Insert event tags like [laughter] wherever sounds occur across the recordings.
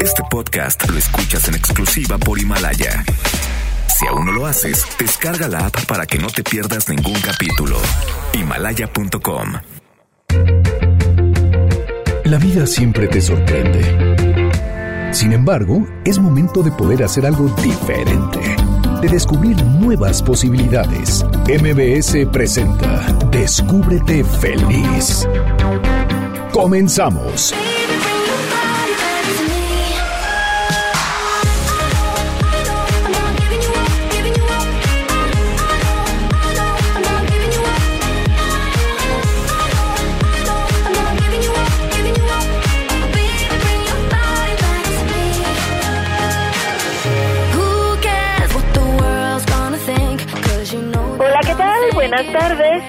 Este podcast lo escuchas en exclusiva por Himalaya. Si aún no lo haces, descarga la app para que no te pierdas ningún capítulo. Himalaya.com. La vida siempre te sorprende. Sin embargo, es momento de poder hacer algo diferente, de descubrir nuevas posibilidades. MBS presenta Descúbrete feliz. Comenzamos.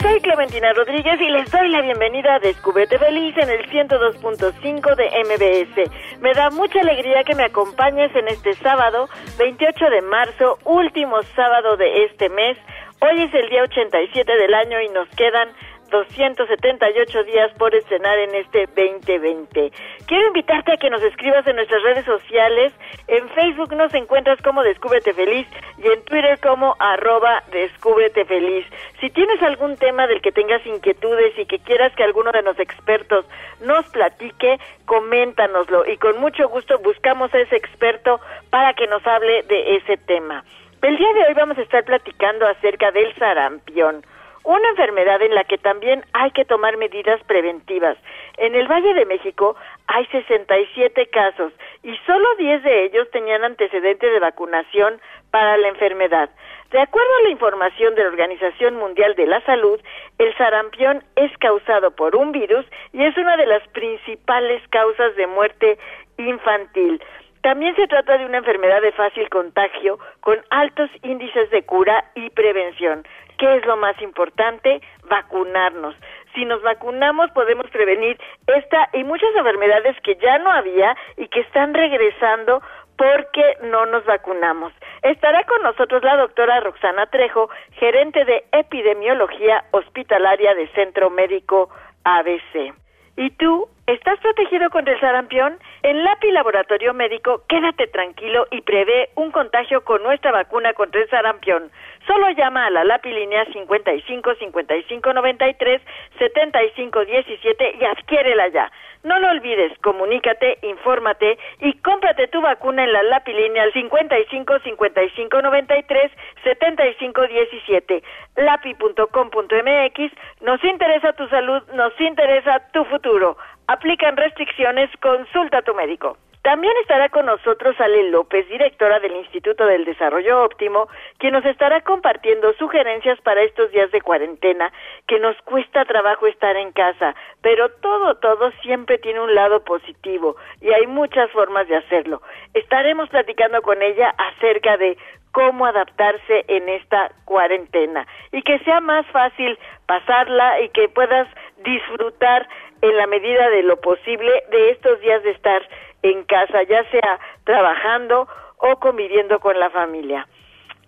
Soy Clementina Rodríguez y les doy la bienvenida a Descúbrete Feliz en el 102.5 de MBS. Me da mucha alegría que me acompañes en este sábado, 28 de marzo, último sábado de este mes. Hoy es el día 87 del año y nos quedan 278 días por estrenar en este 2020. Quiero invitarte a que nos escribas en nuestras redes sociales. En Facebook nos encuentras como Descúbrete Feliz y en Twitter como arroba Descúbrete Feliz. Si tienes algún tema del que tengas inquietudes y que quieras que alguno de los expertos nos platique, coméntanoslo y con mucho gusto buscamos a ese experto para que nos hable de ese tema. El día de hoy vamos a estar platicando acerca del sarampión una enfermedad en la que también hay que tomar medidas preventivas. En el Valle de México hay 67 casos y solo 10 de ellos tenían antecedentes de vacunación para la enfermedad. De acuerdo a la información de la Organización Mundial de la Salud, el sarampión es causado por un virus y es una de las principales causas de muerte infantil. También se trata de una enfermedad de fácil contagio con altos índices de cura y prevención. ¿Qué es lo más importante? Vacunarnos. Si nos vacunamos podemos prevenir esta y muchas enfermedades que ya no había y que están regresando porque no nos vacunamos. Estará con nosotros la doctora Roxana Trejo, gerente de epidemiología hospitalaria de Centro Médico ABC. ¿Y tú estás protegido contra el sarampión? En LAPI Laboratorio Médico, quédate tranquilo y prevé un contagio con nuestra vacuna contra el sarampión. Solo llama a la LAPI línea 55 55 93 75 17 y adquiérela ya. No lo olvides, comunícate, infórmate y cómprate tu vacuna en la LAPI línea al 55 55 93 75 17. lapi.com.mx. Nos interesa tu salud, nos interesa tu futuro. Aplican restricciones, consulta a tu médico. También estará con nosotros Ale López, directora del Instituto del Desarrollo Óptimo, quien nos estará compartiendo sugerencias para estos días de cuarentena, que nos cuesta trabajo estar en casa, pero todo, todo siempre tiene un lado positivo y hay muchas formas de hacerlo. Estaremos platicando con ella acerca de cómo adaptarse en esta cuarentena y que sea más fácil pasarla y que puedas disfrutar en la medida de lo posible de estos días de estar en casa, ya sea trabajando o conviviendo con la familia.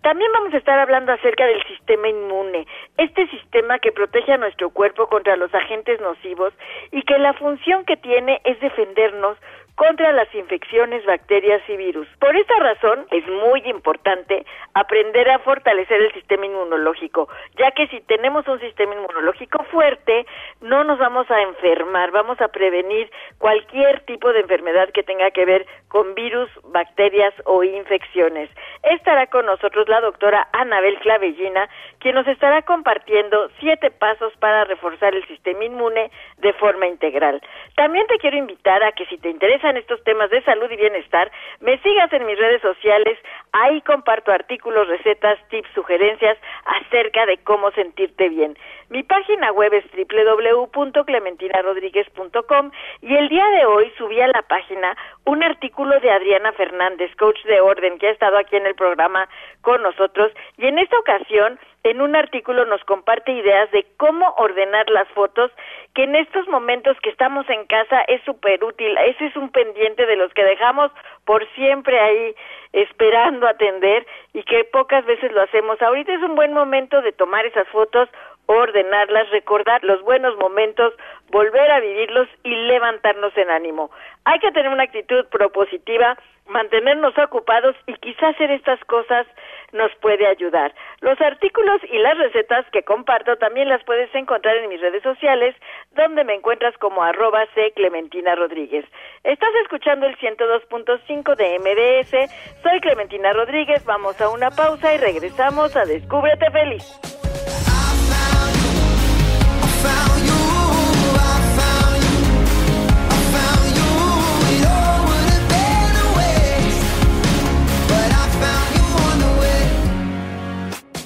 También vamos a estar hablando acerca del sistema inmune, este sistema que protege a nuestro cuerpo contra los agentes nocivos y que la función que tiene es defendernos contra las infecciones, bacterias y virus. Por esta razón es muy importante aprender a fortalecer el sistema inmunológico, ya que si tenemos un sistema inmunológico fuerte, no nos vamos a enfermar, vamos a prevenir cualquier tipo de enfermedad que tenga que ver con virus, bacterias o infecciones. Estará con nosotros la doctora Anabel Clavellina, quien nos estará compartiendo siete pasos para reforzar el sistema inmune de forma integral. También te quiero invitar a que si te interesa en estos temas de salud y bienestar, me sigas en mis redes sociales, ahí comparto artículos, recetas, tips, sugerencias acerca de cómo sentirte bien. Mi página web es www.clementinarodríguez.com y el día de hoy subí a la página un artículo de Adriana Fernández, coach de orden, que ha estado aquí en el programa con nosotros y en esta ocasión en un artículo nos comparte ideas de cómo ordenar las fotos, que en estos momentos que estamos en casa es súper útil. Ese es un pendiente de los que dejamos por siempre ahí esperando atender y que pocas veces lo hacemos. Ahorita es un buen momento de tomar esas fotos ordenarlas, recordar los buenos momentos, volver a vivirlos y levantarnos en ánimo. Hay que tener una actitud propositiva, mantenernos ocupados y quizás hacer estas cosas nos puede ayudar. Los artículos y las recetas que comparto también las puedes encontrar en mis redes sociales, donde me encuentras como arroba C Clementina Rodríguez. Estás escuchando el 102.5 de MBS, soy Clementina Rodríguez, vamos a una pausa y regresamos a Descúbrete Feliz.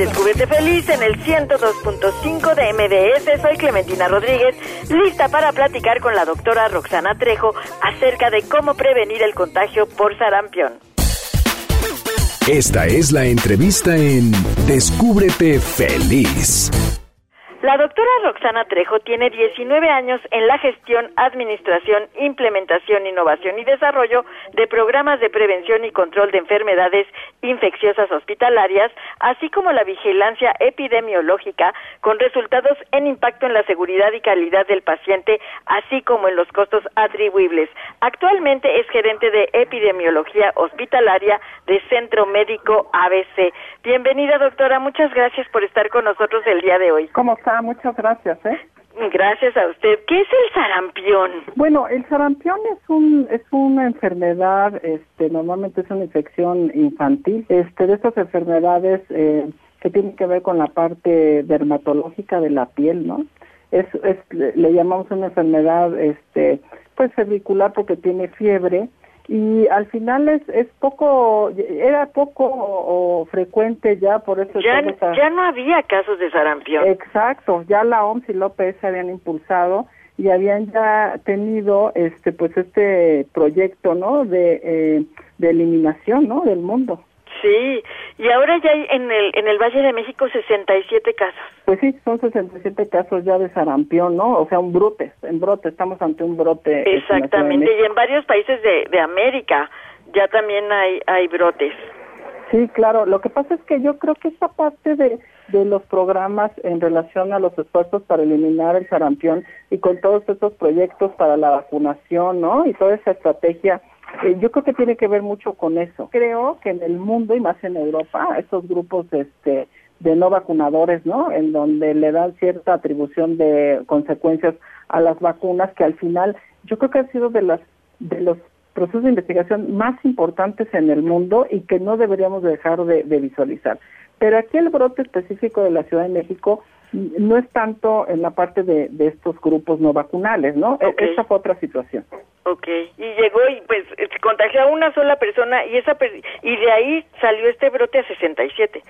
Descúbrete Feliz en el 102.5 de MDS. Soy Clementina Rodríguez, lista para platicar con la doctora Roxana Trejo acerca de cómo prevenir el contagio por sarampión. Esta es la entrevista en Descúbrete Feliz. La doctora Roxana Trejo tiene 19 años en la gestión, administración, implementación, innovación y desarrollo de programas de prevención y control de enfermedades infecciosas hospitalarias, así como la vigilancia epidemiológica con resultados en impacto en la seguridad y calidad del paciente, así como en los costos atribuibles. Actualmente es gerente de epidemiología hospitalaria de Centro Médico ABC. Bienvenida, doctora. Muchas gracias por estar con nosotros el día de hoy. ¿Cómo muchas gracias, ¿eh? Gracias a usted. ¿Qué es el sarampión? Bueno, el sarampión es un es una enfermedad, este, normalmente es una infección infantil, este, de estas enfermedades eh, que tienen que ver con la parte dermatológica de la piel, ¿no? Es, es le llamamos una enfermedad, este, pues cervicular porque tiene fiebre y al final es, es poco, era poco o, frecuente ya, por eso... Ya, ya no había casos de sarampión. Exacto, ya la OMS y la OPS se habían impulsado y habían ya tenido este pues este proyecto no de, eh, de eliminación no del mundo Sí, y ahora ya hay en el, en el Valle de México 67 casos. Pues sí, son 67 casos ya de sarampión, ¿no? O sea, un brote, en brote, estamos ante un brote. Exactamente, y en varios países de, de América ya también hay, hay brotes. Sí, claro, lo que pasa es que yo creo que esa parte de, de los programas en relación a los esfuerzos para eliminar el sarampión y con todos esos proyectos para la vacunación, ¿no? Y toda esa estrategia eh, yo creo que tiene que ver mucho con eso. Creo que en el mundo y más en Europa, estos grupos este, de no vacunadores, ¿no? En donde le dan cierta atribución de consecuencias a las vacunas que al final yo creo que han sido de las de los procesos de investigación más importantes en el mundo y que no deberíamos dejar de visualizar. Pero aquí el brote específico de la Ciudad de México no es tanto en la parte de, de estos grupos no vacunales, ¿no? E, esa fue otra situación. Ok, y llegó y pues contagió a una sola persona y esa y de ahí salió este brote a 67.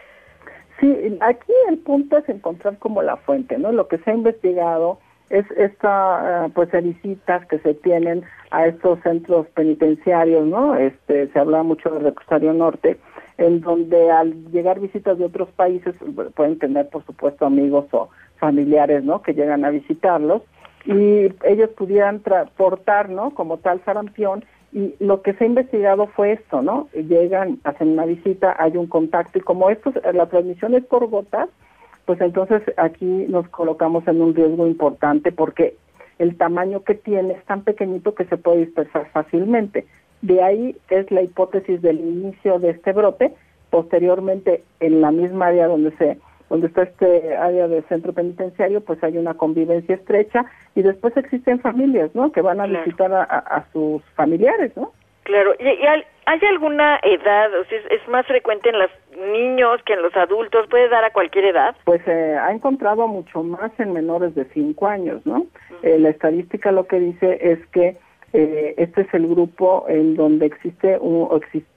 Sí, aquí el punto es encontrar como la fuente, ¿no? Lo que se ha investigado es esta eh, pues visitas que se tienen a estos centros penitenciarios, ¿no? Este se habla mucho del reclusorio norte en donde al llegar visitas de otros países pueden tener, por supuesto, amigos o familiares, ¿no? Que llegan a visitarlos y ellos pudieran transportar, ¿no? Como tal sarampión y lo que se ha investigado fue esto, ¿no? Llegan, hacen una visita, hay un contacto y como esto, la transmisión es por gotas, pues entonces aquí nos colocamos en un riesgo importante porque el tamaño que tiene es tan pequeñito que se puede dispersar fácilmente. De ahí es la hipótesis del inicio de este brote. Posteriormente, en la misma área donde se donde está este área de centro penitenciario, pues hay una convivencia estrecha y después existen familias, ¿no? Que van a visitar a, sus familiares, ¿no? Claro. ¿Y, hay, alguna edad? O sea, ¿es, más frecuente en los niños que en los adultos? ¿Puede dar a cualquier edad? Pues eh, ha encontrado mucho más en menores de 5 años, ¿no? Eh, la estadística lo que dice es que eh, este es el grupo en donde existe un,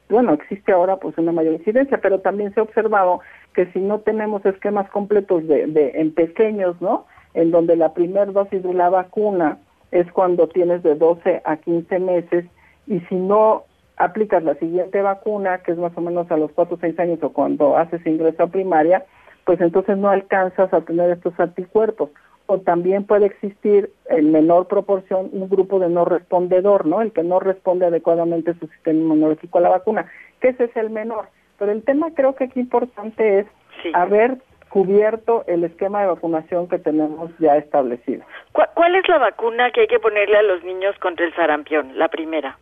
bueno, existe ahora pues una mayor incidencia, pero también se ha observado que si no tenemos esquemas completos de, de en pequeños, ¿no? En donde la primera dosis de la vacuna es cuando tienes de 12 a 15 meses y si no aplicas la siguiente vacuna, que es más o menos a los 4 o 6 años o cuando haces ingreso a primaria, pues entonces no alcanzas a tener estos anticuerpos. O también puede existir en menor proporción un grupo de no respondedor, ¿no? El que no responde adecuadamente su sistema inmunológico a la vacuna, que ese es el menor. Pero el tema creo que aquí importante es haber cubierto el esquema de vacunación que tenemos ya establecido. ¿Cuál es la vacuna que hay que ponerle a los niños contra el sarampión, la primera?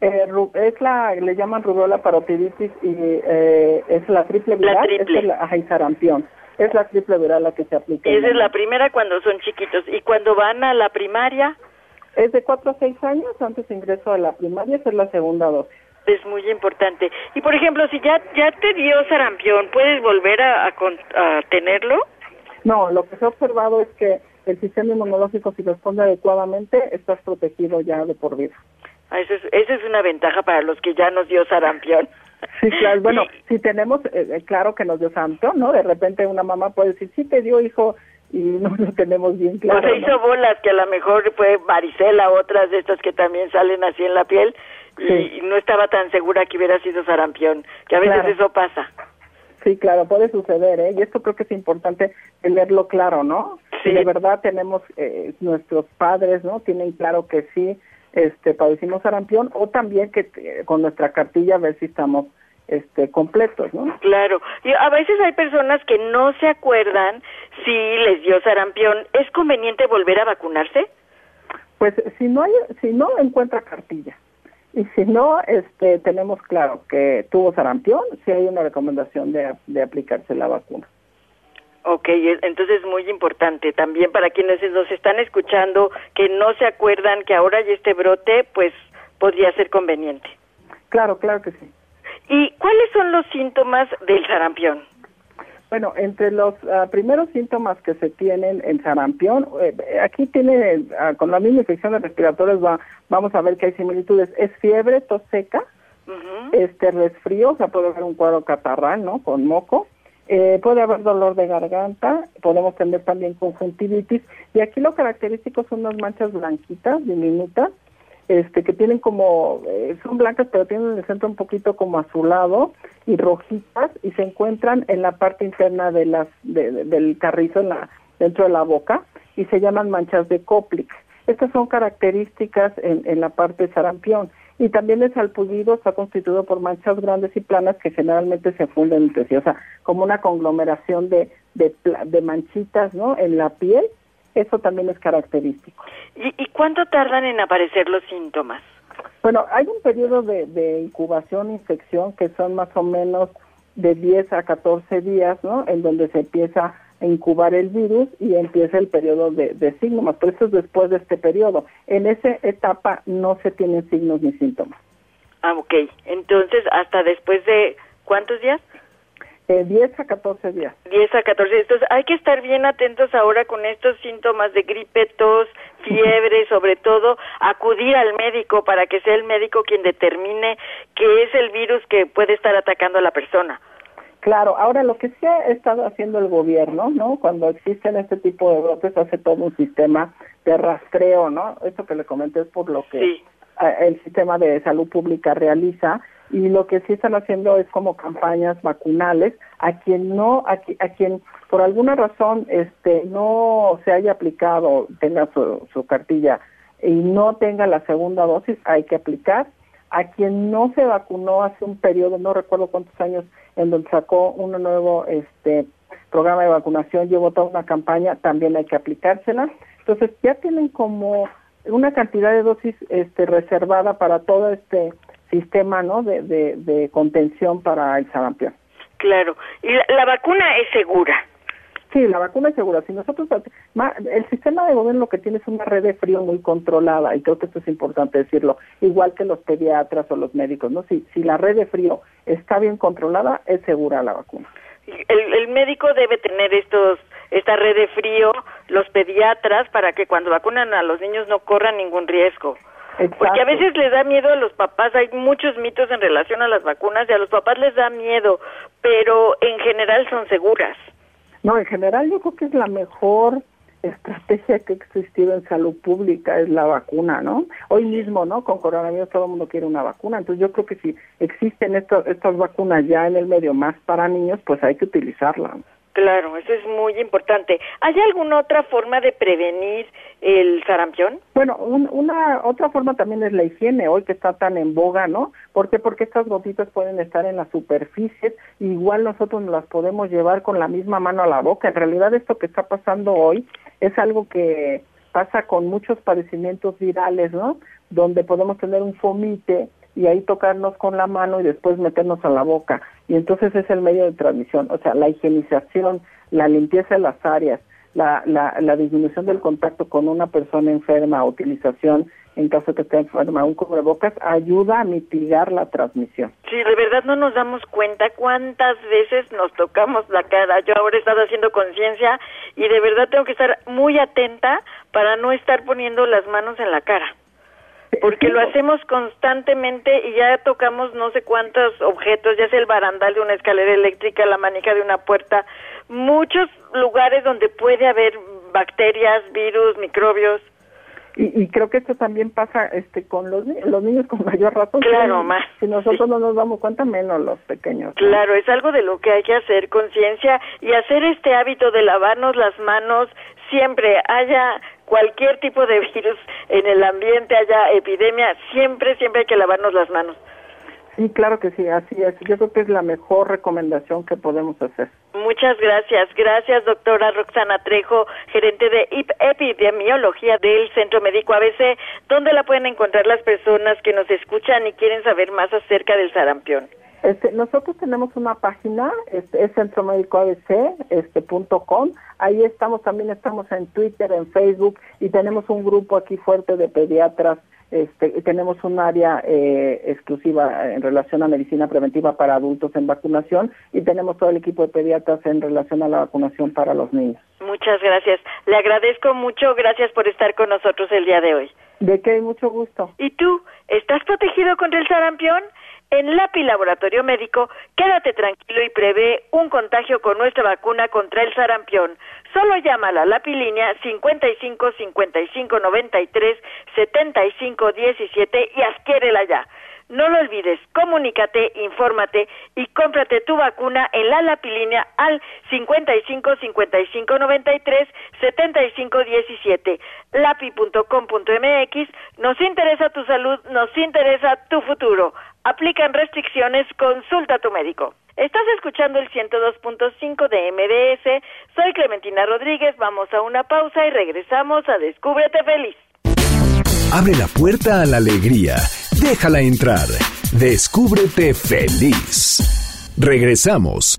Eh, es la, le llaman rubiola parotiditis y eh, es la triple viral, es el sarampión. Es la triple viral la que se aplica. Esa es la primera cuando son chiquitos. ¿Y cuando van a la primaria? Es de 4 a 6 años antes de ingreso a la primaria, esa es la segunda dosis. Es muy importante. Y por ejemplo, si ya ya te dio sarampión, ¿puedes volver a, a tenerlo? No, lo que se ha observado es que el sistema inmunológico, si responde adecuadamente, estás protegido ya de por vida. Ah, eso es, esa es una ventaja para los que ya nos dio sarampión. Sí, claro. Bueno, si tenemos, eh, eh, claro que nos dio sarampión, ¿no? De repente una mamá puede decir, sí te dio hijo y no lo tenemos bien claro. O se hizo bolas, que a lo mejor fue varicela, otras de estas que también salen así en la piel y, no estaba tan segura que hubiera sido sarampión, que a veces eso pasa. Sí, claro, puede suceder, ¿eh? Y esto creo que es importante tenerlo claro, ¿no? Sí. Si de verdad tenemos, eh, nuestros padres, ¿no? Tienen claro que sí este padecimos sarampión o también que eh, con nuestra cartilla a ver si estamos este completos, ¿no? Claro. Y a veces hay personas que no se acuerdan si les dio sarampión. ¿Es conveniente volver a vacunarse? Pues si no hay, si no encuentra cartilla y si no, este tenemos claro que tuvo sarampión, si hay una recomendación de, de aplicarse la vacuna. Ok, entonces es muy importante también para quienes nos están escuchando que no se acuerdan que ahora hay este brote, pues podría ser conveniente. Claro, claro que sí. ¿Y cuáles son los síntomas del sarampión? Bueno, entre los ah, primeros síntomas que se tienen en sarampión, eh, aquí tiene, ah, con la misma infección de respiratorios va, vamos a ver que hay similitudes. Es fiebre, tos seca, este resfrío, o sea, puede haber un cuadro catarral, ¿no? Con moco eh, puede haber dolor de garganta, podemos tener también conjuntivitis y aquí lo característico son unas manchas blanquitas, diminutas, este, que tienen como, eh, son blancas pero tienen el centro un poquito como azulado y rojitas y se encuentran en la parte interna de las, del carrizo en la, dentro de la boca y se llaman manchas de Koplik. Estas son características en, en la parte sarampión y también el salpullido está constituido por manchas grandes y planas que generalmente se funden entre sí, o sea, como una conglomeración de, de, de manchitas ¿no? en la piel, eso también es característico. ¿Y, ¿Y cuánto tardan en aparecer los síntomas? Bueno, hay un periodo de, de incubación, infección, que son más o menos de 10 a 14 días, ¿no? En donde se empieza incubar el virus y empieza el periodo de, de síntomas. Por eso es después de este periodo. En esa etapa no se tienen signos ni síntomas. Ah, ok. Entonces, hasta después de cuántos días? Eh, 10 a 14 días. 10 a 14. Entonces, hay que estar bien atentos ahora con estos síntomas de gripe, tos, fiebre, sobre todo, acudir al médico para que sea el médico quien determine qué es el virus que puede estar atacando a la persona. Claro, ahora lo que sí ha estado haciendo el gobierno, ¿no? Cuando existen este tipo de brotes, hace todo un sistema de rastreo, ¿no? Eso que le comenté es por lo que el sistema de salud pública realiza y lo que sí están haciendo es como campañas vacunales a quien no, a, a quien por alguna razón este no se haya aplicado, tenga su, su cartilla y no tenga la segunda dosis, hay que aplicar. A quien no se vacunó hace un periodo, no recuerdo cuántos años, en donde sacó un nuevo este programa de vacunación, llevó toda una campaña, también hay que aplicársela. Entonces ya tienen como una cantidad de dosis este, reservada para todo este sistema ¿no? de, de, contención para el sarampión. Claro, y la, vacuna es segura. Sí, la vacuna es segura. Si nosotros, el sistema de gobierno lo que tiene es una red de frío muy controlada y creo que esto es importante decirlo, igual que los pediatras o los médicos, ¿no? Si, si la red de frío está bien controlada, es segura la vacuna. El, el médico debe tener estos esta red de frío, los pediatras, para que cuando vacunan a los niños no corran ningún riesgo. Porque a veces les da miedo a los papás, hay muchos mitos en relación a las vacunas y a los papás les da miedo, pero en general son seguras. No, en general yo creo que es la mejor estrategia que ha existido en salud pública es la vacuna, ¿no? Hoy mismo, ¿no? Con coronavirus todo el mundo quiere una vacuna, entonces yo creo que si existen estas estas vacunas ya en el medio más para niños, pues hay que utilizarlas. Claro, eso es muy importante. ¿Hay alguna otra forma de prevenir el sarampión? Bueno, una otra forma también es la higiene, hoy que está tan en boga, ¿no? ¿Por qué? Porque estas gotitas pueden estar en las superficies, igual nosotros las podemos llevar con la misma mano a la boca. En realidad esto que está pasando hoy es algo que pasa con muchos padecimientos virales, ¿no? Donde podemos tener un fomite y ahí tocarnos con la mano y después meternos a la boca. Y entonces es el medio de transmisión, o sea, la higienización, la limpieza de las áreas, la, la, disminución del contacto con una persona enferma, utilización en caso de que esté enferma, un cubrebocas, ayuda a mitigar la transmisión. Sí, de verdad no nos damos cuenta cuántas veces nos tocamos la cara. Yo ahora he estado haciendo conciencia y de verdad tengo que estar muy atenta para no estar poniendo las manos en la cara porque lo hacemos constantemente y ya tocamos no sé cuántos objetos, ya sea el barandal de una escalera eléctrica, la manija de una puerta, muchos lugares donde puede haber bacterias, virus, microbios. Y, creo que esto también pasa este con los, los niños con mayor razón. Claro, más. Si nosotros no nos damos cuenta, menos los pequeños. Claro, es algo de lo que hay que hacer conciencia y hacer este hábito de lavarnos las manos siempre, haya cualquier tipo de virus en el ambiente, haya epidemia, siempre, siempre hay que lavarnos las manos. Sí, claro que sí, así es. Yo creo que es la mejor recomendación que podemos hacer. Muchas gracias. Gracias, doctora Roxana Trejo, gerente de epidemiología del Centro Médico ABC. ¿Dónde la pueden encontrar las personas que nos escuchan y quieren saber más acerca del sarampión? Este, nosotros tenemos una página, este, es Centro Médico ABC, este, punto com. Ahí estamos, también estamos en Twitter, en Facebook y tenemos un grupo aquí fuerte de pediatras. Este, y tenemos un área eh, exclusiva en relación a medicina preventiva para adultos en vacunación y tenemos todo el equipo de pediatras en relación a la vacunación para los niños. Muchas gracias. Le agradezco mucho. Gracias por estar con nosotros el día de hoy. De qué, mucho gusto. ¿Y tú? ¿Estás protegido contra el sarampión? En LAPI Laboratorio Médico, quédate tranquilo y prevé un contagio con nuestra vacuna contra el sarampión. Solo llama a la LAPI línea 55 55 93 75 17 y adquiérela ya. No lo olvides, comunícate, infórmate y cómprate tu vacuna en la lapilínea al 55 55 93 75 17. lapi.com.mx. Nos interesa tu salud, nos interesa tu futuro. Aplican restricciones, consulta a tu médico. Estás escuchando el 102.5 de MBS. Soy Clementina Rodríguez. Vamos a una pausa y regresamos a Descúbrete Feliz. Abre la puerta a la alegría. Déjala entrar. Descúbrete feliz. Regresamos.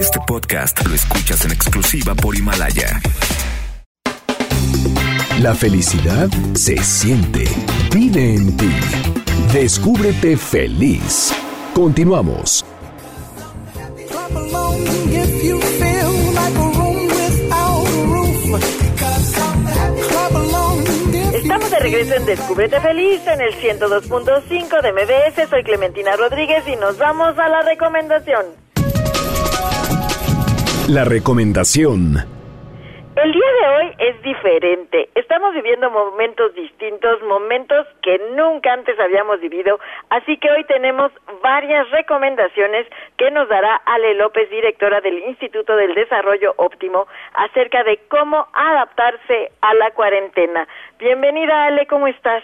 Este podcast lo escuchas en exclusiva por Himalaya. La felicidad se siente. Vive en ti. Descúbrete feliz. Continuamos. Estamos de regreso en Descúbrete Feliz en el 102.5 de MBS. Soy Clementina Rodríguez y nos vamos a la recomendación. La recomendación. El día de hoy es diferente. Estamos viviendo momentos distintos, momentos que nunca antes habíamos vivido, así que hoy tenemos varias recomendaciones que nos dará Ale López, directora del Instituto del Desarrollo Óptimo, acerca de cómo adaptarse a la cuarentena. Bienvenida Ale, ¿cómo estás?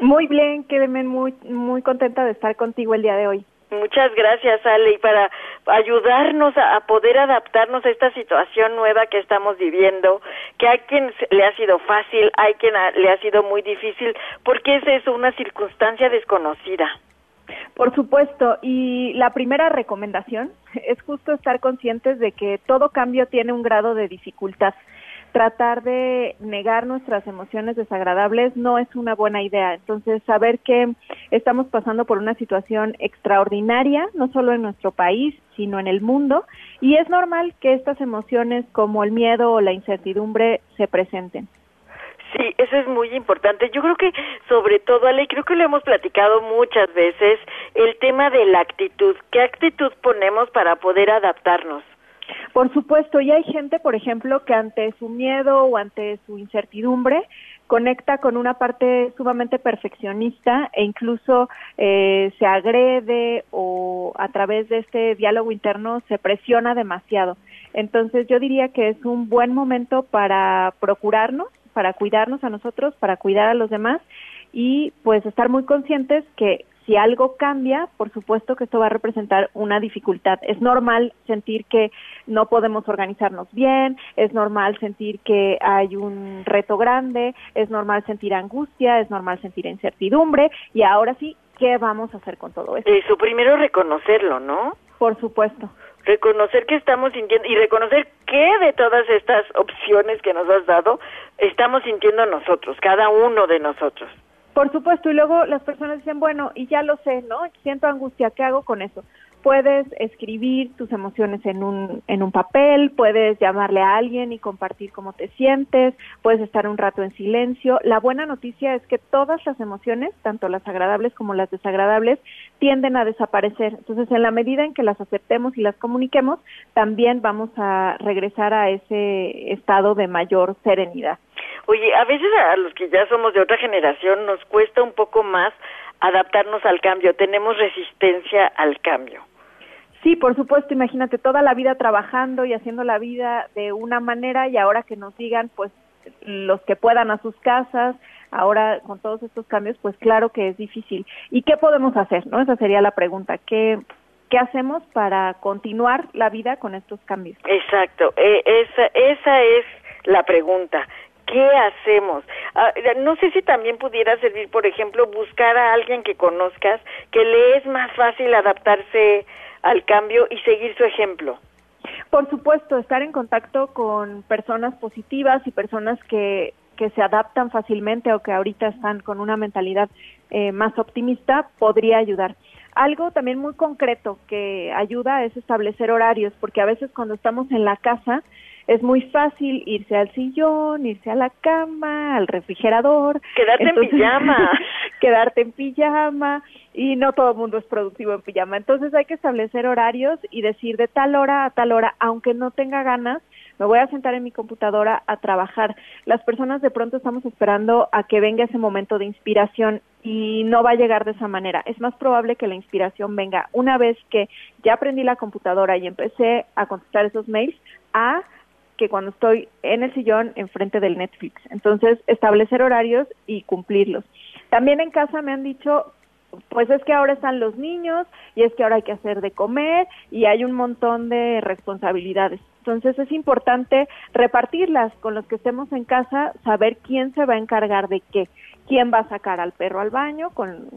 Muy bien, quédeme muy muy contenta de estar contigo el día de hoy. Muchas gracias, Ale, y para ayudarnos a, poder adaptarnos a esta situación nueva que estamos viviendo, que hay quien le ha sido fácil, hay quien le ha sido muy difícil, porque es eso, una circunstancia desconocida. Por supuesto, y la primera recomendación [laughs] es justo estar conscientes de que todo cambio tiene un grado de dificultad tratar de negar nuestras emociones desagradables no es una buena idea. Entonces, saber que estamos pasando por una situación extraordinaria, no solo en nuestro país, sino en el mundo, y es normal que estas emociones como el miedo o la incertidumbre se presenten. Sí, eso es muy importante. Yo creo que sobre todo, Ale, creo que lo hemos platicado muchas veces, el tema de la actitud. ¿Qué actitud ponemos para poder adaptarnos? Por supuesto, y hay gente, por ejemplo, que ante su miedo o ante su incertidumbre conecta con una parte sumamente perfeccionista e incluso eh, se agrede o a través de este diálogo interno se presiona demasiado. Entonces yo diría que es un buen momento para procurarnos, para cuidarnos a nosotros, para cuidar a los demás y pues estar muy conscientes que si algo cambia, por supuesto que esto va a representar una dificultad. Es normal sentir que no podemos organizarnos bien, es normal sentir que hay un reto grande, es normal sentir angustia, es normal sentir incertidumbre y ahora sí, ¿qué vamos a hacer con todo esto? Eso primero reconocerlo, ¿no? Por supuesto reconocer que estamos sintiendo y reconocer qué de todas estas opciones que nos has dado estamos sintiendo nosotros, cada uno de nosotros. Por supuesto, y luego las personas dicen, bueno, y ya lo sé, ¿no? Siento angustia, ¿qué hago con eso? Puedes escribir tus emociones en un, en un papel, puedes llamarle a alguien y compartir cómo te sientes, puedes estar un rato en silencio. La buena noticia es que todas las emociones, tanto las agradables como las desagradables, tienden a desaparecer. Entonces, en la medida en que las aceptemos y las comuniquemos, también vamos a regresar a ese estado de mayor serenidad. Oye, a veces a los que ya somos de otra generación nos cuesta un poco más adaptarnos al cambio, tenemos resistencia al cambio. Sí, por supuesto, imagínate toda la vida trabajando y haciendo la vida de una manera y ahora que nos digan, pues los que puedan a sus casas, ahora con todos estos cambios, pues claro que es difícil. ¿Y qué podemos hacer? ¿No? Esa sería la pregunta. ¿Qué, qué hacemos para continuar la vida con estos cambios? Exacto, e, esa, esa es la pregunta. ¿Qué hacemos? Ah, no sé si también pudiera servir, por ejemplo, buscar a alguien que conozcas, que le es más fácil adaptarse al cambio y seguir su ejemplo. Por supuesto, estar en contacto con personas positivas y personas que, que se adaptan fácilmente o que ahorita están con una mentalidad eh, más optimista podría ayudar. Algo también muy concreto que ayuda es establecer horarios, porque a veces cuando estamos en la casa es muy fácil irse al sillón, irse a la cama, al refrigerador. Quedarte en pijama. [laughs] quedarte en pijama y no todo el mundo es productivo en pijama. Entonces hay que establecer horarios y decir de tal hora a tal hora, aunque no tenga ganas, me voy a sentar en mi computadora a trabajar. Las personas de pronto estamos esperando a que venga ese momento de inspiración y no va a llegar de esa manera. Es más probable que la inspiración venga una vez que ya aprendí la computadora y empecé a contestar esos mails a que cuando estoy en el sillón enfrente del Netflix. Entonces, establecer horarios y cumplirlos. También en casa me han dicho, pues es que ahora están los niños y es que ahora hay que hacer de comer y hay un montón de responsabilidades. Entonces es importante repartirlas con los que estemos en casa, saber quién se va a encargar de qué, quién va a sacar al perro al baño con,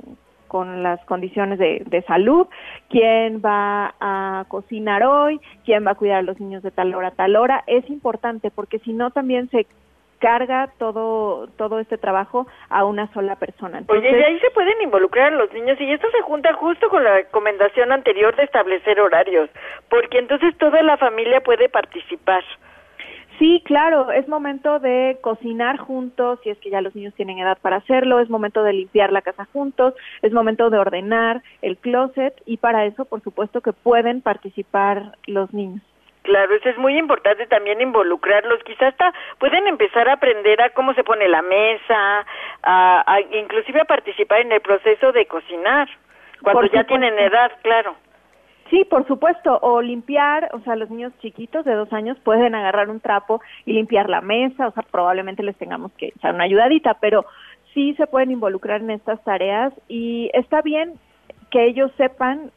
con las condiciones de, de, salud, quién va a cocinar hoy, quién va a cuidar a los niños de tal hora a tal hora. Es importante porque si no también se carga todo todo este trabajo a una sola persona. Oye, y ahí se pueden involucrar a los niños y esto se junta justo con la recomendación anterior de establecer horarios, porque entonces toda la familia puede participar. Sí, claro, es momento de cocinar juntos, si es que ya los niños tienen edad para hacerlo, es momento de limpiar la casa juntos, es momento de ordenar el closet y para eso, por supuesto, que pueden participar los niños. Claro, eso es muy importante también involucrarlos. Quizás hasta pueden empezar a aprender a cómo se pone la mesa, a, inclusive a participar en el proceso de cocinar, cuando ya tienen edad, claro. Sí, por supuesto, o limpiar, o sea, los niños chiquitos de dos años pueden agarrar un trapo y limpiar la mesa, o sea, probablemente les tengamos que echar una ayudadita, pero sí se pueden involucrar en estas tareas y está bien que ellos sepan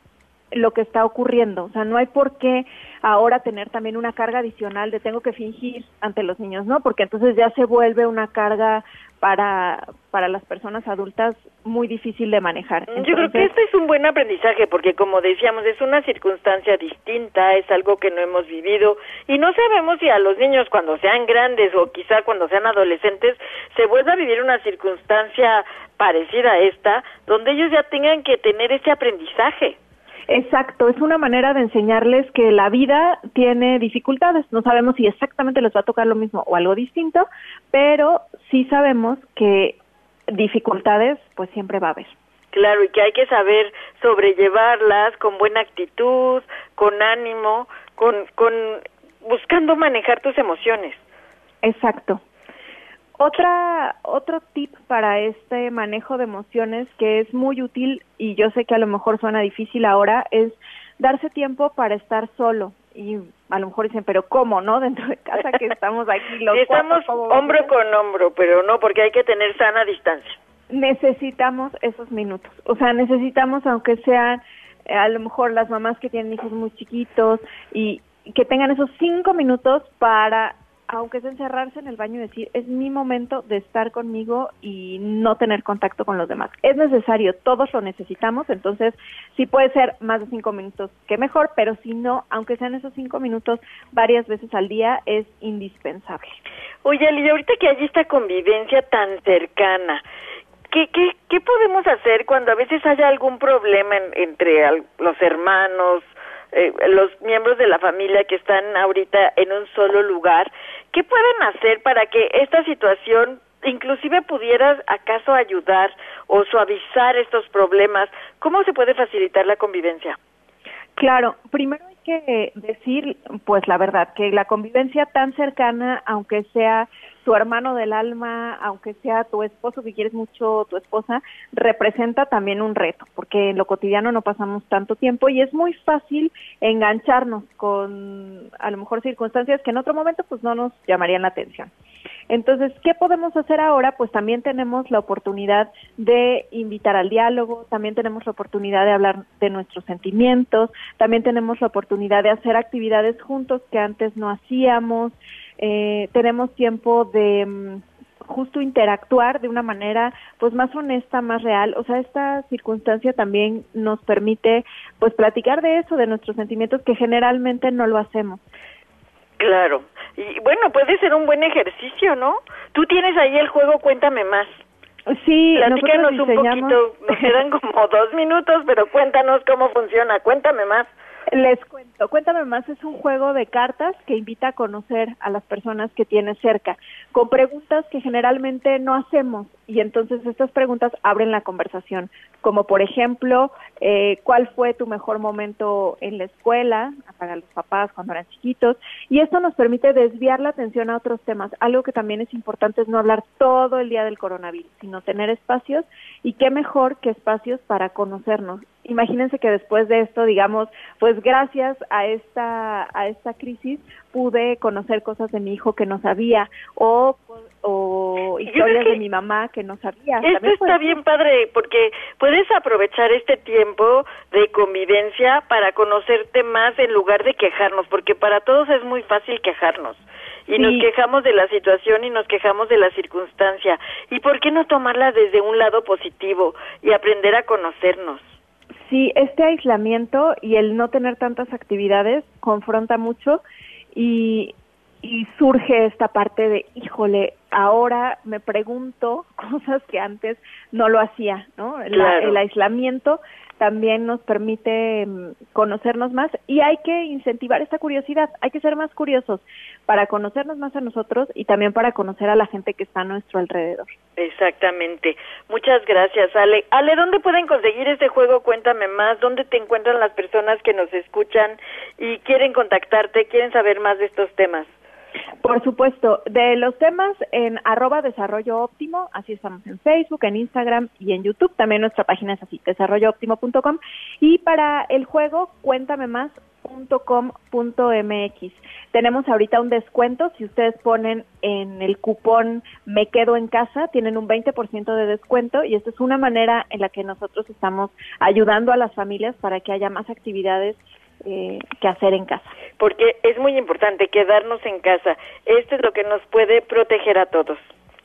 lo que está ocurriendo, o sea, no hay por qué ahora tener también una carga adicional de tengo que fingir ante los niños, ¿no? Porque entonces ya se vuelve una carga para, para las personas adultas muy difícil de manejar. Yo creo que este es un buen aprendizaje porque como decíamos es una circunstancia distinta, es algo que no hemos vivido y no sabemos si a los niños cuando sean grandes o quizá cuando sean adolescentes se vuelva a vivir una circunstancia parecida a esta donde ellos ya tengan que tener ese aprendizaje. Exacto, es una manera de enseñarles que la vida tiene dificultades. No sabemos si exactamente les va a tocar lo mismo o algo distinto, pero sí sabemos que dificultades pues siempre va a haber. Claro, y que hay que saber sobrellevarlas con buena actitud, con ánimo, con, con buscando manejar tus emociones. Exacto. Otra, otro tip para este manejo de emociones que es muy útil y yo sé que a lo mejor suena difícil ahora es darse tiempo para estar solo y a lo mejor dicen, pero ¿cómo, no? [laughs] Dentro de casa que estamos aquí los Estamos hombro con hombro, pero no, porque hay que tener sana distancia. Necesitamos esos minutos, o sea, necesitamos aunque sean eh, a lo mejor las mamás que tienen hijos muy chiquitos y que tengan esos cinco minutos para aunque es encerrarse en el baño y decir, es mi momento de estar conmigo y no tener contacto con los demás. Es necesario, todos lo necesitamos, entonces si puede ser más de cinco minutos, que mejor, pero si no, aunque sean esos cinco minutos varias veces al día, es indispensable. Oye, Ali, ahorita que hay esta convivencia tan cercana, ¿Qué, qué, ¿Qué podemos hacer cuando a veces haya algún problema entre los hermanos, eh, los miembros de la familia que están ahorita en un solo lugar, ¿qué pueden hacer para que esta situación inclusive pudiera acaso ayudar o suavizar estos problemas? ¿Cómo se puede facilitar la convivencia? Claro, primero hay que decir, pues la verdad, que la convivencia tan cercana, aunque sea tu hermano del alma, aunque sea tu esposo que quieres mucho, tu esposa, representa también un reto, porque en lo cotidiano no pasamos tanto tiempo y es muy fácil engancharnos con a lo mejor circunstancias que en otro momento pues no nos llamarían la atención. Entonces, ¿qué podemos hacer ahora? Pues también tenemos la oportunidad de invitar al diálogo, también tenemos la oportunidad de hablar de nuestros sentimientos, también tenemos la oportunidad de hacer actividades juntos que antes no hacíamos, eh, tenemos tiempo de mm, justo interactuar de una manera pues más honesta, más real. O sea, esta circunstancia también nos permite pues platicar de eso, de nuestros sentimientos que generalmente no lo hacemos. Claro. Y bueno, puede ser un buen ejercicio, ¿no? Tú tienes ahí el juego Cuéntame más. Sí, Platícanos un poquito, nos quedan como dos minutos, pero cuéntanos cómo funciona, cuéntame más. Les cuento, cuéntame más, es un juego de cartas que invita a conocer a las personas que tienes cerca, con preguntas que generalmente no hacemos y entonces estas preguntas abren la conversación, como por ejemplo, eh, ¿cuál fue tu mejor momento en la escuela para los papás cuando eran chiquitos? Y esto nos permite desviar la atención a otros temas. Algo que también es importante es no hablar todo el día del coronavirus, sino tener espacios y qué mejor que espacios para conocernos imagínense que después de esto, digamos, pues gracias a esta, a esta crisis pude conocer cosas de mi hijo que no sabía o, o historias de mi mamá que no sabía. Esto está bien padre porque puedes aprovechar este tiempo de convivencia para conocerte más en lugar de quejarnos, porque para todos es muy fácil quejarnos y nos quejamos de la situación y nos quejamos de la circunstancia. ¿Y por qué no tomarla desde un lado positivo y aprender a conocernos? Sí, este aislamiento y el no tener tantas actividades confronta mucho y, y surge esta parte de, híjole, ahora me pregunto [laughs] cosas que antes no lo hacía, ¿no? el aislamiento también nos permite mm, conocernos más y hay que incentivar esta curiosidad, hay que ser más curiosos para conocernos más a nosotros y también para conocer a la gente que está a nuestro alrededor. Exactamente. Muchas gracias, Ale. Ale, ¿dónde pueden conseguir este juego? Cuéntame más. ¿Dónde te encuentran las personas que nos escuchan y quieren contactarte, quieren saber más de estos temas? Por supuesto, de los temas en arroba desarrollo óptimo, así estamos en Facebook, en Instagram y en YouTube, también nuestra página es así, desarrollooptimo.com y para el juego cuéntame más .com.mx. Tenemos ahorita un descuento, si ustedes ponen en el cupón Me quedo en casa, tienen un 20% de descuento y esta es una manera en la que nosotros estamos ayudando a las familias para que haya más actividades eh, que hacer en casa. Porque es muy importante quedarnos en casa. Esto es lo que nos puede proteger a todos.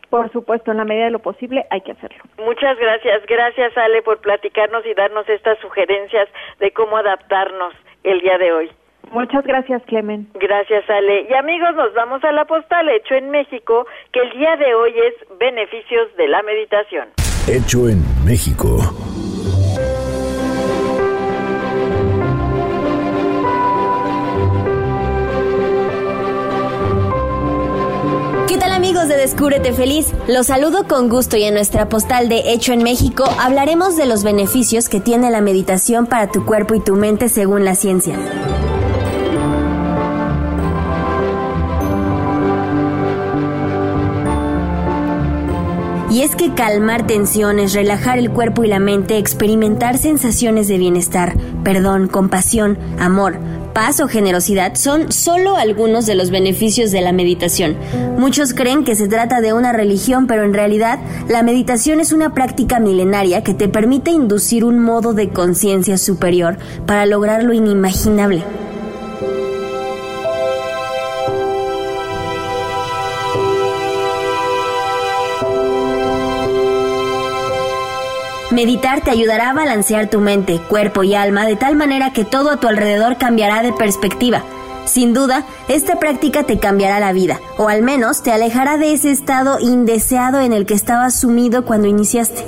Por supuesto, en la medida de lo posible hay que hacerlo. Muchas gracias. Gracias, Ale, por platicarnos y darnos estas sugerencias de cómo adaptarnos el día de hoy. Muchas gracias, Clemen. Gracias, Ale. Y amigos, nos vamos a la postal hecho en México, que el día de hoy es beneficios de la meditación. Hecho en México. Descúbrete Feliz. Los saludo con gusto y en nuestra postal de Hecho en México hablaremos de los beneficios que tiene la meditación para tu cuerpo y tu mente según la ciencia. Y es que calmar tensiones, relajar el cuerpo y la mente, experimentar sensaciones de bienestar, perdón, compasión, amor, paz o generosidad son solo algunos de los beneficios de la meditación. Muchos creen que se trata de una religión, pero en realidad la meditación es una práctica milenaria que te permite inducir un modo de conciencia superior para lograr lo inimaginable. Meditar te ayudará a balancear tu mente, cuerpo y alma de tal manera que todo a tu alrededor cambiará de perspectiva. Sin duda, esta práctica te cambiará la vida, o al menos te alejará de ese estado indeseado en el que estabas sumido cuando iniciaste.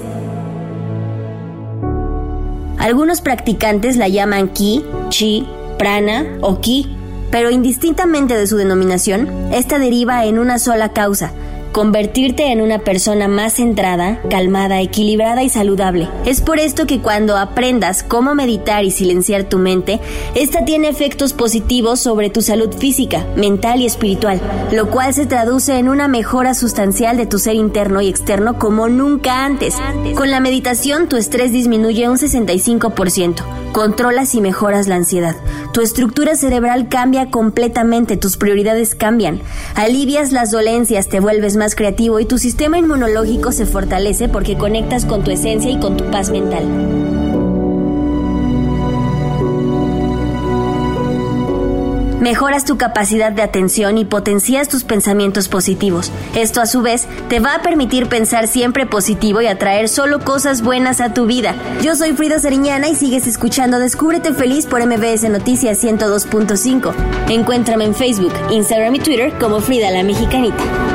Algunos practicantes la llaman ki, chi, prana o ki, pero indistintamente de su denominación, esta deriva en una sola causa, convertirte en una persona más centrada, calmada, equilibrada y saludable. Es por esto que cuando aprendas cómo meditar y silenciar tu mente, esta tiene efectos positivos sobre tu salud física, mental y espiritual, lo cual se traduce en una mejora sustancial de tu ser interno y externo como nunca antes. Con la meditación tu estrés disminuye un 65%, controlas y mejoras la ansiedad. Tu estructura cerebral cambia completamente, tus prioridades cambian, alivias las dolencias, te vuelves más creativo y tu sistema inmunológico se fortalece porque conectas con tu esencia y con tu paz mental. Mejoras tu capacidad de atención y potencias tus pensamientos positivos. Esto a su vez te va a permitir pensar siempre positivo y atraer solo cosas buenas a tu vida. Yo soy Frida Sariñana y sigues escuchando Descúbrete Feliz por MBS Noticias 102.5. Encuéntrame en Facebook, Instagram y Twitter como Frida la Mexicanita.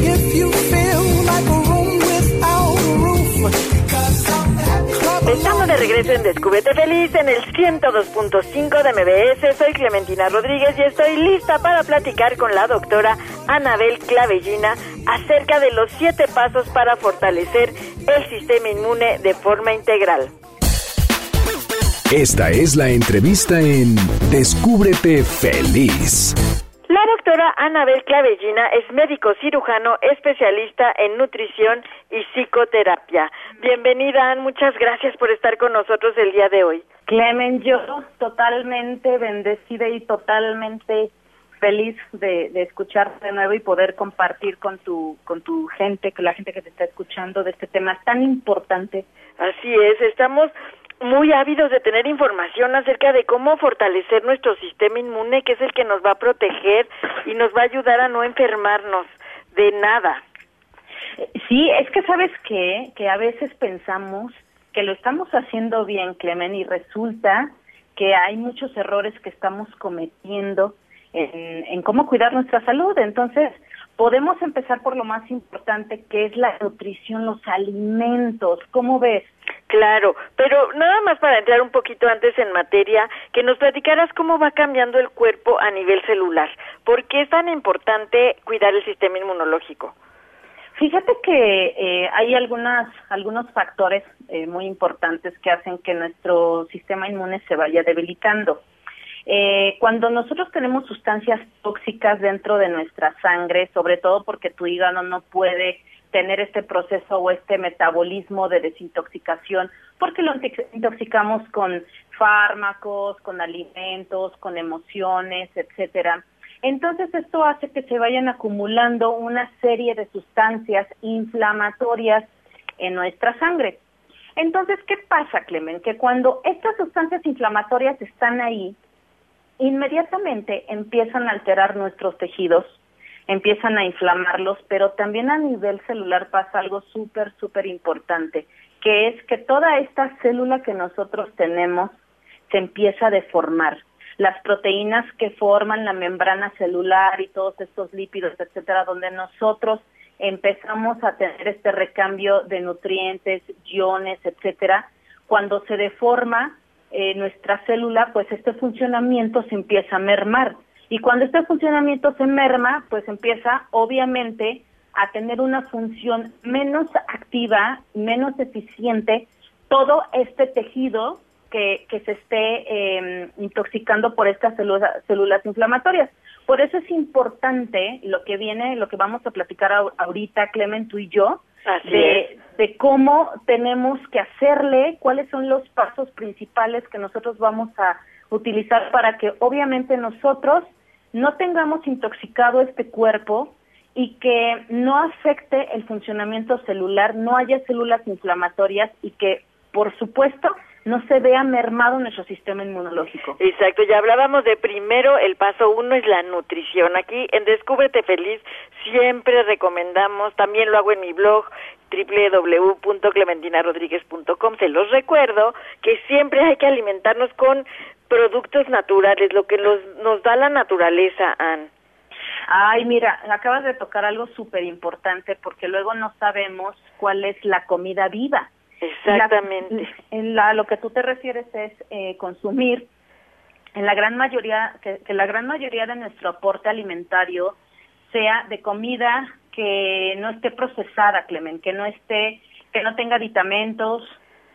De regreso en Descúbrete Feliz en el 102.5 de MBS. Soy Clementina Rodríguez y estoy lista para platicar con la doctora Anabel Clavellina acerca de los siete pasos para fortalecer el sistema inmune de forma integral. Esta es la entrevista en Descúbrete Feliz. La doctora Anabel Clavellina es médico cirujano especialista en nutrición y psicoterapia. Bienvenida, Ann, muchas gracias por estar con nosotros el día de hoy. Clemen, yo totalmente bendecida y totalmente feliz de, de escucharte de nuevo y poder compartir con tu con tu gente, con la gente que te está escuchando de este tema tan importante. Así es, estamos muy ávidos de tener información acerca de cómo fortalecer nuestro sistema inmune, que es el que nos va a proteger y nos va a ayudar a no enfermarnos de nada. Sí, es que sabes qué? que a veces pensamos que lo estamos haciendo bien, Clemen, y resulta que hay muchos errores que estamos cometiendo en, en cómo cuidar nuestra salud. Entonces, podemos empezar por lo más importante, que es la nutrición, los alimentos. ¿Cómo ves? Claro, pero nada más para entrar un poquito antes en materia, que nos platicaras cómo va cambiando el cuerpo a nivel celular. ¿Por qué es tan importante cuidar el sistema inmunológico? Fíjate que eh, hay algunas, algunos factores eh, muy importantes que hacen que nuestro sistema inmune se vaya debilitando. Eh, cuando nosotros tenemos sustancias tóxicas dentro de nuestra sangre, sobre todo porque tu hígado no puede tener este proceso o este metabolismo de desintoxicación, porque lo intoxicamos con fármacos, con alimentos, con emociones, etcétera. Entonces esto hace que se vayan acumulando una serie de sustancias inflamatorias en nuestra sangre. Entonces, ¿qué pasa, Clemen? Que cuando estas sustancias inflamatorias están ahí, inmediatamente empiezan a alterar nuestros tejidos, empiezan a inflamarlos, pero también a nivel celular pasa algo súper, súper importante, que es que toda esta célula que nosotros tenemos se empieza a deformar. Las proteínas que forman la membrana celular y todos estos lípidos, etcétera, donde nosotros empezamos a tener este recambio de nutrientes, iones, etcétera, cuando se deforma eh, nuestra célula, pues este funcionamiento se empieza a mermar. Y cuando este funcionamiento se merma, pues empieza obviamente a tener una función menos activa, menos eficiente, todo este tejido que, que se esté eh, intoxicando por estas células, inflamatorias. Por eso es importante lo que viene, lo que vamos a platicar ahorita, Clement, tú y yo, de, de cómo tenemos que hacerle, cuáles son los pasos principales que nosotros vamos a utilizar para que obviamente nosotros no tengamos intoxicado este cuerpo y que no afecte el funcionamiento celular, no haya células inflamatorias y que, por supuesto, no se vea mermado nuestro sistema inmunológico. Exacto, ya hablábamos de primero, el paso uno es la nutrición. Aquí en Descúbrete Feliz siempre recomendamos, también lo hago en mi blog www.clementinarodríguez.com, se los recuerdo que siempre hay que alimentarnos con productos naturales, lo que nos, nos da la naturaleza, Anne. Ay, mira, acabas de tocar algo súper importante porque luego no sabemos cuál es la comida viva. Exactamente. en la, lo que tú te refieres es eh, consumir en la gran mayoría que, que, la gran mayoría de nuestro aporte alimentario sea de comida que no esté procesada, Clemen, que no esté que no tenga aditamentos,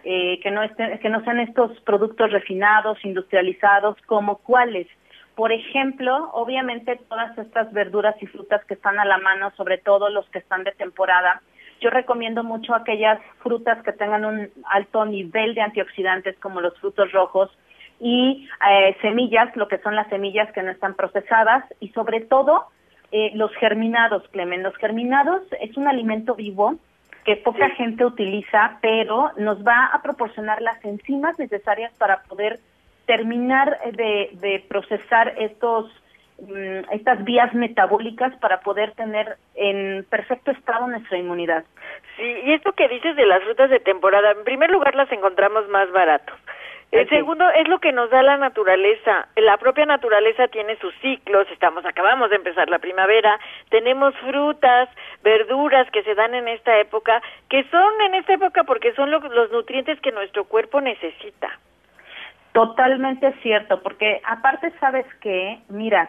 eh, que no estén, que no sean estos productos refinados, industrializados, como cuáles. Por ejemplo, obviamente todas estas verduras y frutas que están a la mano, sobre todo los que están de temporada, yo recomiendo mucho aquellas frutas que tengan un alto nivel de antioxidantes como los frutos rojos y eh, semillas, lo que son las semillas que no están procesadas y sobre todo eh, los germinados, Clemen. Los germinados es un alimento vivo que poca gente utiliza, pero nos va a proporcionar las enzimas necesarias para poder terminar de, de procesar estos estas vías metabólicas para poder tener en perfecto estado nuestra inmunidad. Sí, y esto que dices de las frutas de temporada, en primer lugar las encontramos más baratos. El segundo es lo que nos da la naturaleza. La propia naturaleza tiene sus ciclos. Estamos, acabamos de empezar la primavera. Tenemos frutas, verduras que se dan en esta época, que son en esta época porque son los nutrientes que nuestro cuerpo necesita. Totalmente cierto, porque aparte sabes que, mira,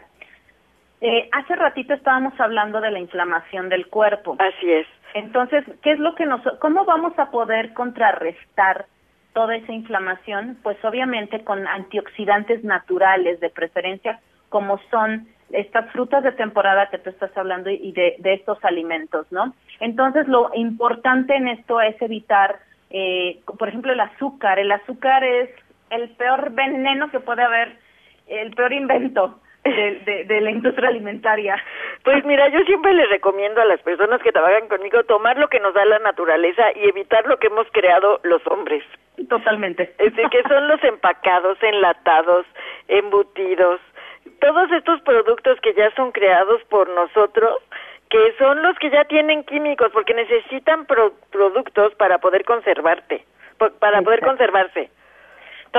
eh, hace ratito estábamos hablando de la inflamación del cuerpo. Así es. Entonces, ¿qué es lo que nos, cómo vamos a poder contrarrestar toda esa inflamación? Pues obviamente con antioxidantes naturales, de preferencia, como son estas frutas de temporada que tú estás hablando y de, de estos alimentos, ¿no? Entonces, lo importante en esto es evitar, eh, por ejemplo, el azúcar. El azúcar es el peor veneno que puede haber, el peor invento de, de, la industria alimentaria. Pues mira, yo siempre les recomiendo a las personas que trabajan conmigo tomar lo que nos da la naturaleza y evitar lo que hemos creado los hombres. Totalmente. Es decir, que son los empacados, enlatados, embutidos, todos estos productos que ya son creados por nosotros, que son los que ya tienen químicos, porque necesitan productos para poder conservarte, para poder conservarse.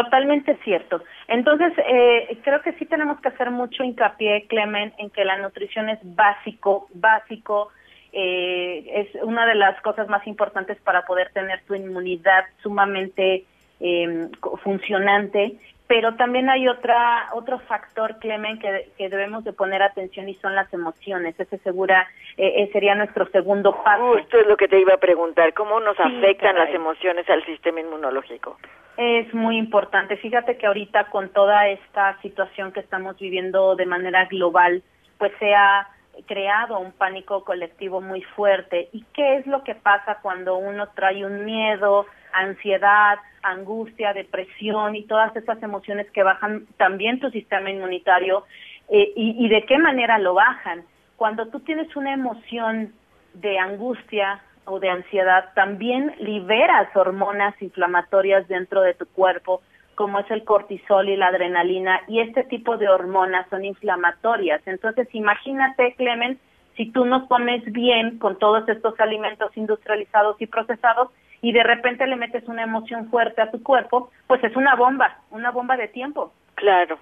Totalmente cierto. Entonces, eh, creo que sí tenemos que hacer mucho hincapié, Clemen, en que la nutrición es básico, básico, eh, es una de las cosas más importantes para poder tener tu inmunidad sumamente eh, funcionante. Pero también hay otra otro factor Clemen que, que, debemos de poner atención y son las emociones. Ese segura eh, eh, sería nuestro segundo paso. Justo es lo que te iba a preguntar. Cómo nos afectan las emociones al sistema inmunológico es muy importante fíjate que ahorita con toda esta situación que estamos viviendo de manera global pues se ha creado un pánico colectivo muy fuerte y qué es lo que pasa cuando uno trae un miedo ansiedad, angustia, depresión y todas esas emociones que bajan también tu sistema inmunitario eh, y, y de qué manera lo bajan. Cuando tú tienes una emoción de angustia o de ansiedad, también liberas hormonas inflamatorias dentro de tu cuerpo, como es el cortisol y la adrenalina, y este tipo de hormonas son inflamatorias. Entonces, imagínate, Clement, si tú no comes bien con todos estos alimentos industrializados y procesados y de repente le metes una emoción fuerte a tu cuerpo, pues es una bomba, una bomba de tiempo. Claro.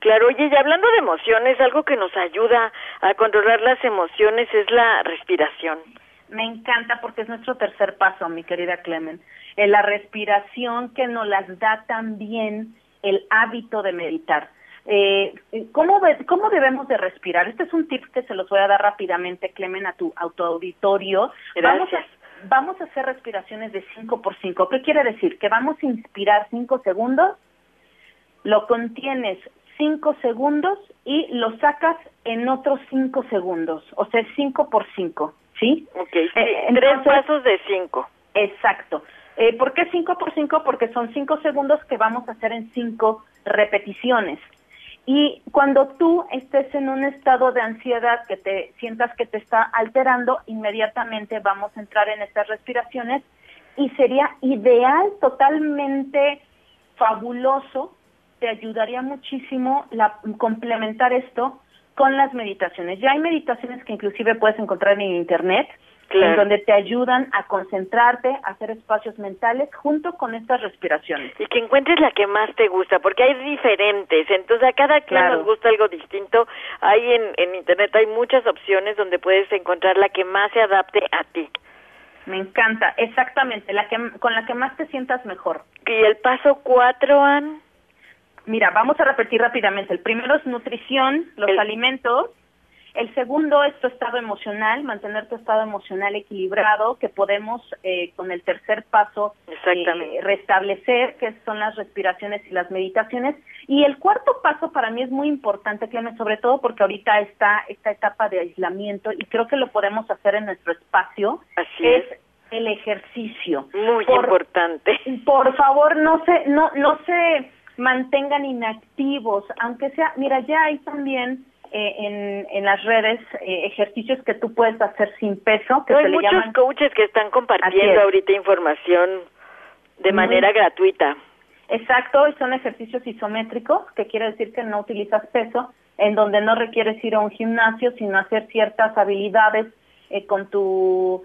Claro, oye, y hablando de emociones, algo que nos ayuda a controlar las emociones es la respiración. Me encanta porque es nuestro tercer paso, mi querida Clemen. En eh, la respiración que nos las da también el hábito de meditar. Eh, ¿cómo, ¿Cómo debemos de respirar? Este es un tip que se los voy a dar rápidamente, Clemen, a tu autoauditorio. Vamos a, vamos a hacer respiraciones de 5 por 5. ¿Qué quiere decir? Que vamos a inspirar 5 segundos, lo contienes cinco segundos y lo sacas en otros cinco segundos, o sea, cinco por cinco, ¿sí? Ok, eh, tres pasos de cinco. Exacto. Eh, ¿Por qué cinco por cinco? Porque son cinco segundos que vamos a hacer en cinco repeticiones. Y cuando tú estés en un estado de ansiedad que te sientas que te está alterando, inmediatamente vamos a entrar en estas respiraciones y sería ideal, totalmente fabuloso te ayudaría muchísimo la, complementar esto con las meditaciones. Ya hay meditaciones que inclusive puedes encontrar en internet, en donde te ayudan a concentrarte, a hacer espacios mentales junto con estas respiraciones. Y que encuentres la que más te gusta, porque hay diferentes, entonces a cada quien nos gusta algo distinto. Hay en, en internet hay muchas opciones donde puedes encontrar la que más se adapte a ti. Me encanta, exactamente, la que con la que más te sientas mejor. ¿Y el paso cuatro, Ann? Mira, vamos a repetir rápidamente. El primero es nutrición, los alimentos. El segundo es tu estado emocional, mantener tu estado emocional equilibrado, que podemos eh, con el tercer paso eh, restablecer, que son las respiraciones y las meditaciones. Y el cuarto paso para mí es muy importante, Clemen, sobre todo porque ahorita está esta etapa de aislamiento y creo que lo podemos hacer en nuestro espacio. Así es. el ejercicio. Muy importante. Por favor, no se, no, no se mantengan inactivos, aunque sea, mira, ya hay también eh, en, en las redes eh, ejercicios que tú puedes hacer sin peso. Que hay muchos coaches que están compartiendo ahorita información de manera gratuita. Exacto, y son ejercicios isométricos, que quiere decir que no utilizas peso, en donde no requieres ir a un gimnasio, sino hacer ciertas habilidades eh, con tu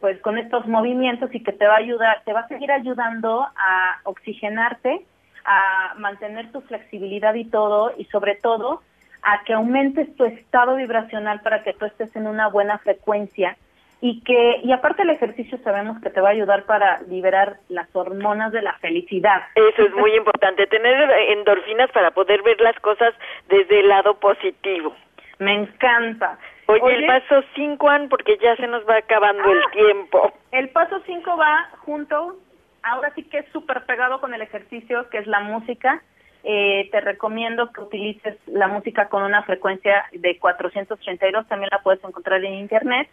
pues con estos movimientos y que te va a ayudar, te va a seguir ayudando a oxigenarte a mantener tu flexibilidad y todo, y sobre todo a que aumentes tu estado vibracional para que tú estés en una buena frecuencia y que y aparte el ejercicio sabemos que te va a ayudar para liberar las hormonas de la felicidad. Eso es muy importante, tener endorfinas para poder ver las cosas desde el lado positivo. Me encanta. Oye, el paso 5, porque ya se nos va acabando el ah, tiempo. El paso 5 va junto ahora sí que es súper pegado con el ejercicio, que es la música. Eh, te recomiendo que utilices la música con una frecuencia de 432, también la puedes encontrar en internet.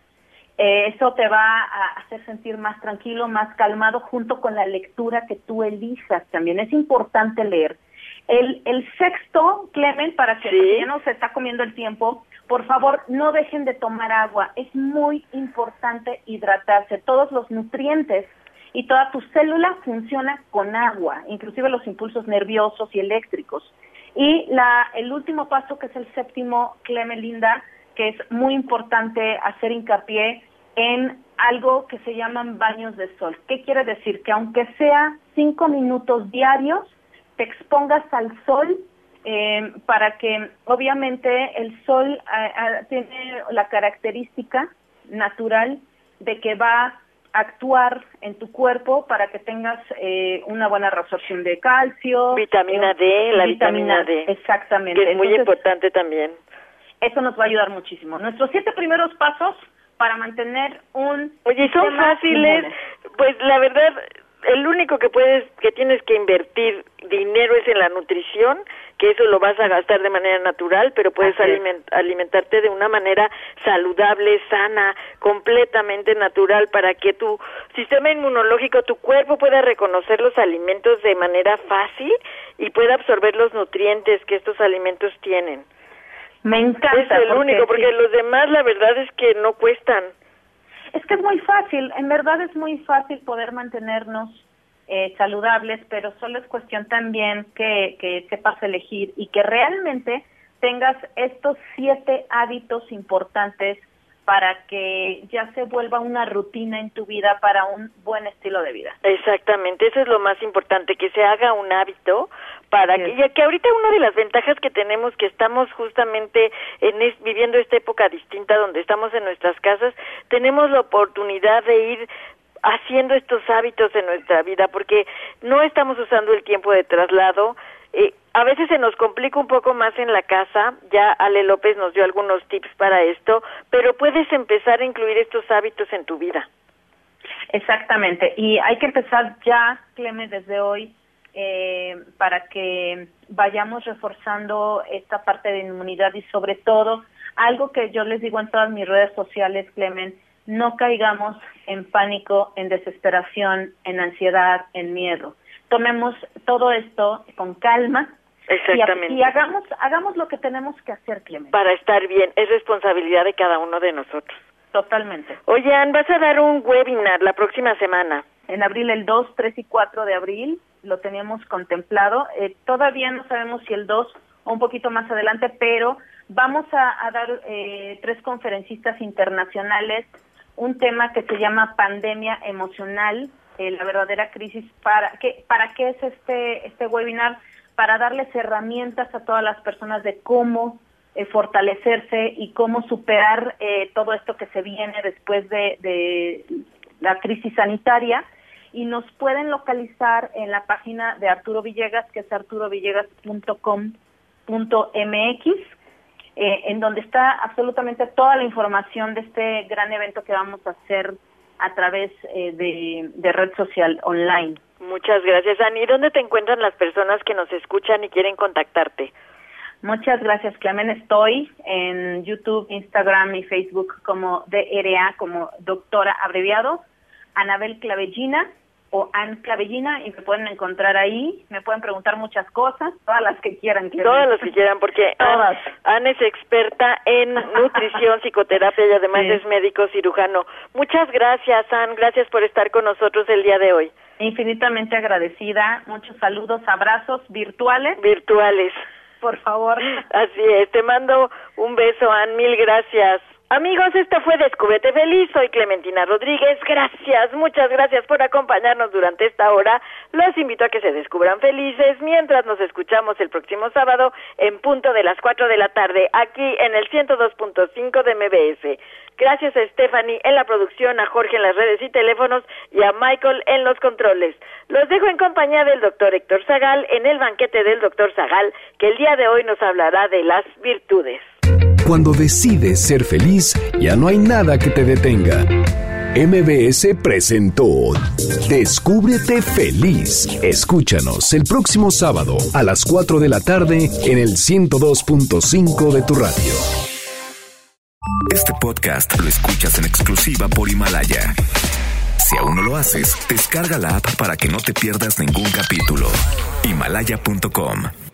Eh, eso te va a hacer sentir más tranquilo, más calmado, junto con la lectura que tú elijas también. Es importante leer. El, el sexto, Clemen, para que ya no se está comiendo el tiempo, por favor, no dejen de tomar agua. Es muy importante hidratarse. Todos los nutrientes y toda tu célula funciona con agua, inclusive los impulsos nerviosos y eléctricos. Y la, el último paso, que es el séptimo, Clemelinda, que es muy importante hacer hincapié en algo que se llaman baños de sol. ¿Qué quiere decir? Que aunque sea cinco minutos diarios, te expongas al sol eh, para que obviamente el sol eh, eh, tiene la característica natural de que va actuar en tu cuerpo para que tengas eh, una buena reabsorción de calcio. Vitamina D, la vitamina, D. Exactamente. Que es muy importante también. Eso nos va a ayudar muchísimo. Nuestros siete primeros pasos para mantener un... Oye, son fáciles. Pues la verdad, el único que puedes, que tienes que invertir dinero es en la nutrición, que eso lo vas a gastar de manera natural, pero puedes alimentarte de una manera saludable, sana, completamente natural, para que tu sistema inmunológico, tu cuerpo pueda reconocer los alimentos de manera fácil y pueda absorber los nutrientes que estos alimentos tienen. Me encanta. Es el único, porque los demás la verdad es que no cuestan. Es que es muy fácil, en verdad es muy fácil poder mantenernos eh, saludables, pero solo es cuestión también que, que sepas elegir y que realmente tengas estos siete hábitos importantes para que ya se vuelva una rutina en tu vida para un buen estilo de vida. Exactamente, eso es lo más importante, que se haga un hábito para que, ya que ahorita una de las ventajas que tenemos que estamos justamente en viviendo esta época distinta donde estamos en nuestras casas, tenemos la oportunidad de ir haciendo estos hábitos en nuestra vida porque no estamos usando el tiempo de traslado, eh, a veces se nos complica un poco más en la casa, ya Ale López nos dio algunos tips para esto, pero puedes empezar a incluir estos hábitos en tu vida. Exactamente, y hay que empezar ya, Cleme, desde hoy, eh, para que vayamos reforzando esta parte de inmunidad y sobre todo, algo que yo les digo en todas mis redes sociales, Clemen, no caigamos en pánico, en desesperación, en ansiedad, en miedo. Tomemos todo esto con calma, Exactamente. Y, hagamos, hagamos lo que tenemos que hacer, Clemente. Para estar bien, es responsabilidad de cada uno de nosotros. Totalmente. Oye, Ann, vas a dar un webinar la próxima semana. En abril, el 2, 3 y 4 de abril, lo teníamos contemplado. Eh, todavía no sabemos si el 2 o un poquito más adelante, pero vamos a, dar eh, tres conferencistas internacionales, un tema que se llama pandemia emocional, eh, la verdadera crisis. ¿Para qué, ¿Para qué es este, este webinar? para darles herramientas a todas las personas de cómo eh, fortalecerse y cómo superar eh, todo esto que se viene después de, la crisis sanitaria y nos pueden localizar en la página de Arturo Villegas, que es arturovillegas.com.mx, eh, en donde está absolutamente toda la información de este gran evento que vamos a hacer a través de red social online. Muchas gracias, Ani. ¿Dónde te encuentran las personas que nos escuchan y quieren contactarte? Muchas gracias, Clemen. Estoy en YouTube, Instagram y Facebook como DRA, como doctora abreviado, Anabel Clavellina o Ann Clavellina y me pueden encontrar ahí, me pueden preguntar muchas cosas, todas las que quieran. Todas las que quieran, porque [laughs] todas. Ann, es experta en nutrición, [laughs] psicoterapia y además es médico cirujano. Muchas gracias, Ann, gracias por estar con nosotros el día de hoy. Infinitamente agradecida. Muchos saludos, abrazos virtuales. Virtuales. Por favor. [laughs] Así es. Te mando un beso, Ann. Mil gracias. Amigos, esto fue Descúbrete Feliz. Soy Clementina Rodríguez. Gracias, muchas gracias por acompañarnos durante esta hora. Los invito a que se descubran felices mientras nos escuchamos el próximo sábado en punto de las 4 de la tarde aquí en el 102.5 de MBS. Gracias a Stephanie en la producción, a Jorge en las redes y teléfonos y a Michael en los controles. Los dejo en compañía del doctor Héctor Zagal en el banquete del doctor Zagal, que el día de hoy nos hablará de las virtudes. Cuando decides ser feliz, ya no hay nada que te detenga. MBS presentó Descúbrete feliz. Escúchanos el próximo sábado a las 4 de la tarde en el 102.5 de tu radio. Este podcast lo escuchas en exclusiva por Himalaya. Si aún no lo haces, descarga la app para que no te pierdas ningún capítulo. Himalaya.com